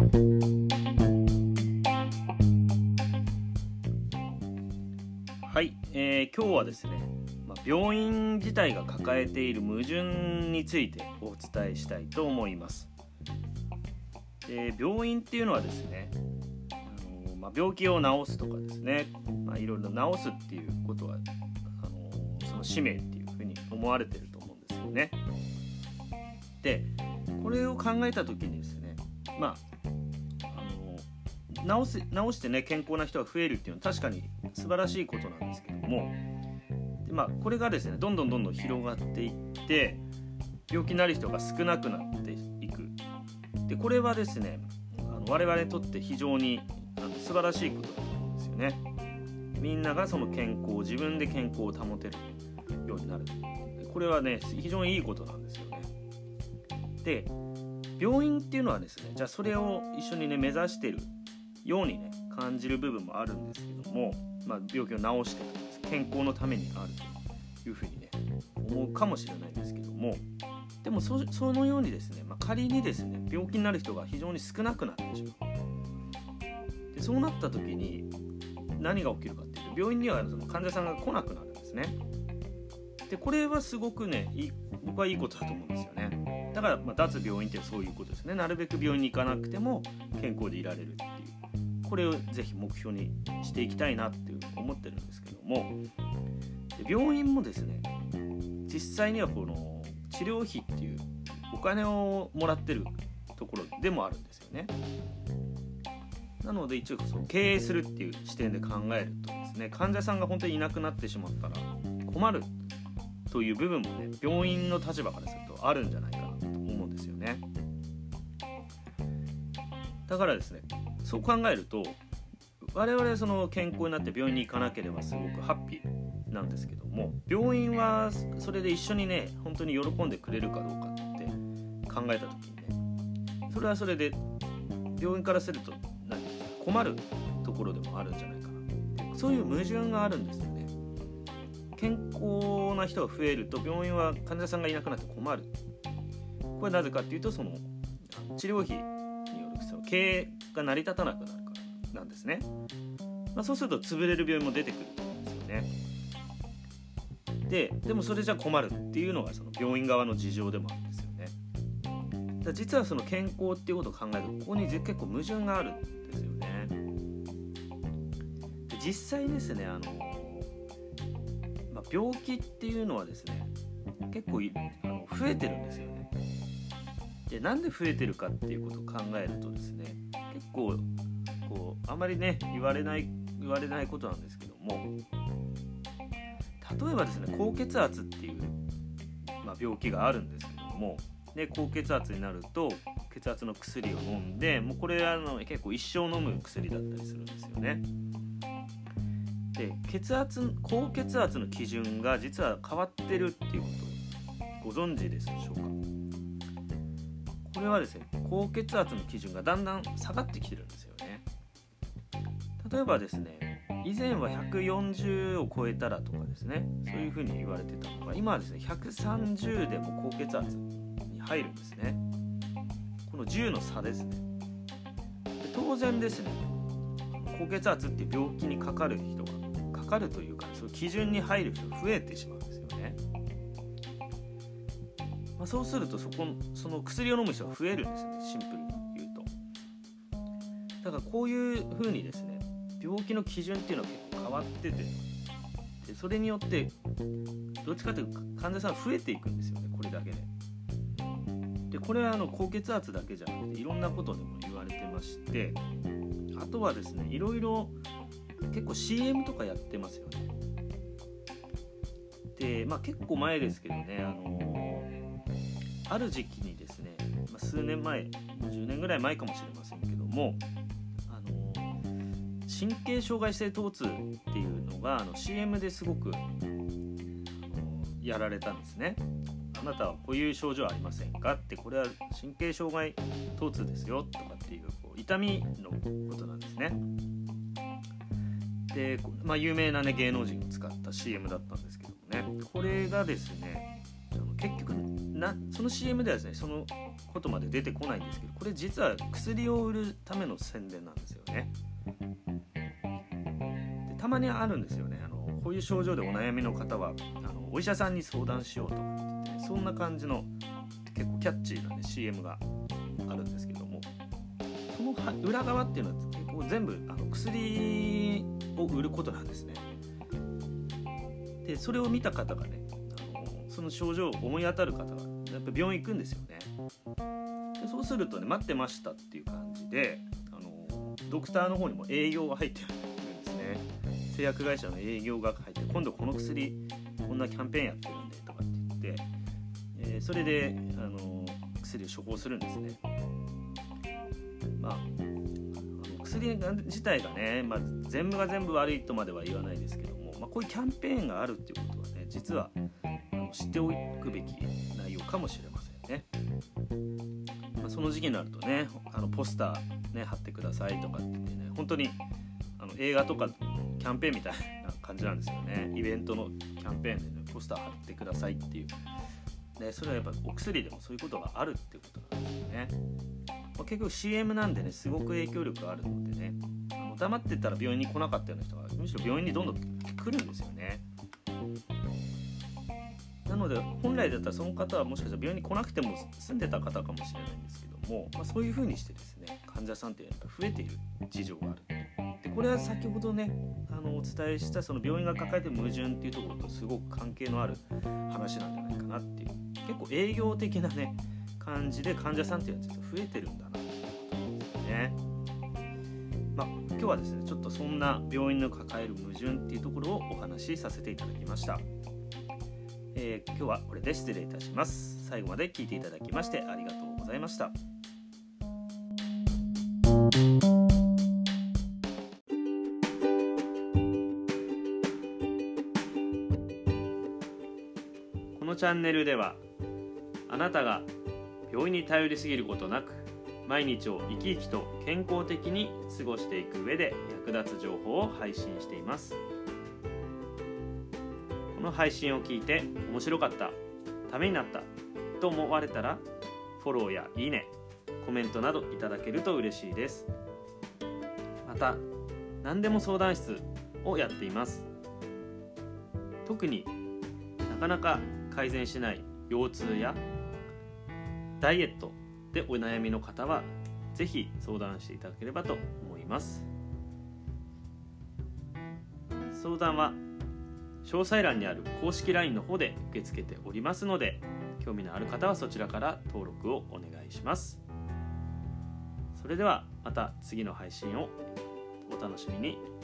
はい、えー、今日はですね、まあ、病院自体が抱えている矛盾についてお伝えしたいと思います。えー、病院っていうのはですね、あのまあ、病気を治すとかですね、まあ、いろいろ治すっていうことはあのその使命っていうふうに思われてると思うんですよね。でこれを考えた時にですねまああの治す治してね健康な人が増えるっていうのは確かに素晴らしいことなんですけどもで、まあ、これがですねどんどんどんどん広がっていって病気になる人が少なくなっていくでこれはですねあの我々にとって非常にあの素晴らしいことだと思うんですよね。みんながその健康自分で健康を保てるようになるこれはね非常にいいことなんですよね。で病院っていうのはですねじゃあそれを一緒にね目指してるようにね感じる部分もあるんですけども、まあ、病気を治して健康のためにあるというふうにね思うかもしれないんですけどもでもそのようにですね、まあ、仮にですね病気になる人が非常に少なくなってしまう。でそうなった時に何が起きるかっていうと病院にはその患者さんが来なくなるんですね。でこれはすごくねい僕はいいことだと思うんですよね。だから、ま、脱病院ってそういうことですね。なるべく病院に行かなくても健康でいられる。これをぜひ目標にしていきたいなっていう思ってるんですけども病院もですね実際にはこの治療費っていうお金をもらってるところでもあるんですよね。なので一応その経営するっていう視点で考えるとですね患者さんが本当にいなくなってしまったら困るという部分もね病院の立場からするとあるんじゃないかなと思うんですよね。だからですねそう考えると我々その健康になって病院に行かなければすごくハッピーなんですけども病院はそれで一緒にね本当に喜んでくれるかどうかって考えた時にねそれはそれで病院からすると何困るところでもあるんじゃないかなそういう矛盾があるんですよね。健康な人が増えると病院は患者さんがいなくなって困る。これなぜかっていうとその治療費によるその経営が成り立たなくなるからなんですね、まあ、そうすると潰れる病院も出てくるんですよね。ででもそれじゃ困るっていうのがその病院側の事情でもあるんですよね。だ実はその健康っていうことを考えるとここに結構矛盾があるんですよね。で実際ですねあのま病気っていうのはですね結構あの増えてるんですよね。でなんで増えてるかっていうことを考えるとですね結構こうあまりね言われない言われないことなんですけども例えばですね高血圧っていう、まあ、病気があるんですけどもで高血圧になると血圧の薬を飲んでもうこれあの結構一生飲む薬だったりするんですよね。で血圧高血圧の基準が実は変わってるっていうことをご存知ですでしょうか？これはですね高血圧の基準がだんだん下がってきてるんですよね。例えばですね以前は140を超えたらとかですねそういうふうに言われてたのが今はですね130でも高血圧に入るんですね。この10の差ですね。で当然ですね高血圧って病気にかかる人がかるというか、その基準に入る人が増えてしまうんですよね。まあ、そうするとそこその薬を飲む人が増えるんですよねシンプルに言うと。だからこういうふうにですね病気の基準っていうのは結構変わっててでそれによってどっちかというと患者さん増えていくんですよねこれだけで。でこれはあの高血圧だけじゃなくていろんなことでも言われてましてあとはですねいろいろ結構 CM とかやってますよね。で、まあ、結構前ですけどね、あの、ある時期にですね、ま、数年前10年ぐらい前かもしれませんけども、あの、神経障害性疼痛っていうのがあの CM ですごく、やられたんですね。あなたはこういう症状ありませんか？ってこれは神経障害疼痛ですよとかっていうこう痛みのことなんですね。で、まあ、有名な、ね、芸能人を使った CM だったんですけどもねこれがですね結局なその CM ではですねそのことまで出てこないんですけどこれ実は薬を売るための宣伝なんですよね。でたまにあるんですよね。あのこういう症状でお悩みの方はあのお医者さんに相談しようとかってって、そんな感じの結構キャッチーな、ね、CM があるんですけどもその裏側っていうのは結構全部あの薬を売ることなんですね。でそれを見た方がねその症状を思い当たる方がやっぱ病院行くんですよね。でそうするとね待ってましたっていう感じであのドクターの方にも営業が入ってるんですね。製薬会社の営業が入って今度この薬こんなキャンペーンやってるんでとかって言って、えー、それであの薬を処方するんですね。まあ薬自体がね、まあ、全部が全部悪いとまでは言わないですけども、まあ、こういうキャンペーンがあるっていうことはね実は知っておくべき内容かもしれませんね。まあ、その時期になるとねあのポスター、ね、貼ってくださいとかってってね本当にあの映画とかキャンペーンみたいな感じなんですよね。イベントのキャンペーンで、ね、ポスター貼ってくださいっていう、ね、それはやっぱお薬でもそういうことがあるっていうことなんですよね、まあ、結局 CM なんでねすごく影響力があるのでねあの黙ってたら病院に来なかったような人がむしろ病院にどんどん来るんですよね。で本来だったらその方はもしかしたら病院に来なくても住んでた方かもしれないんですけども、まあ、そういうふうにしてですね患者さんってやっぱ増えている事情があるでこれは先ほどねあのお伝えしたその病院が抱えてる矛盾っていうところとすごく関係のある話なんじゃないかなっていう結構営業的なね感じで患者さんっていうのは実は増えてるんだなっていうことですね。まあ、今日はですねちょっとそんな病院の抱える矛盾っていうところをお話しさせていただきました。えー、今日はこれで失礼いたします。最後まで聞いていただきましてありがとうございました。このチャンネルではあなたが病院に頼りすぎることなく毎日を生き生きと健康的に過ごしていく上で役立つ情報を配信しています。この配信を聞いて面白かったためになったと思われたらフォローやいいねコメントなどいただけると嬉しいです。また何でも相談室をやっています。特になかなか改善しない腰痛やダイエットでお悩みの方は是非相談していただければと思います。相談は詳細欄にある公式 LINE の方で受け付けておりますので興味のある方はそちらから登録をお願いします。それではまた次の配信をお楽しみに。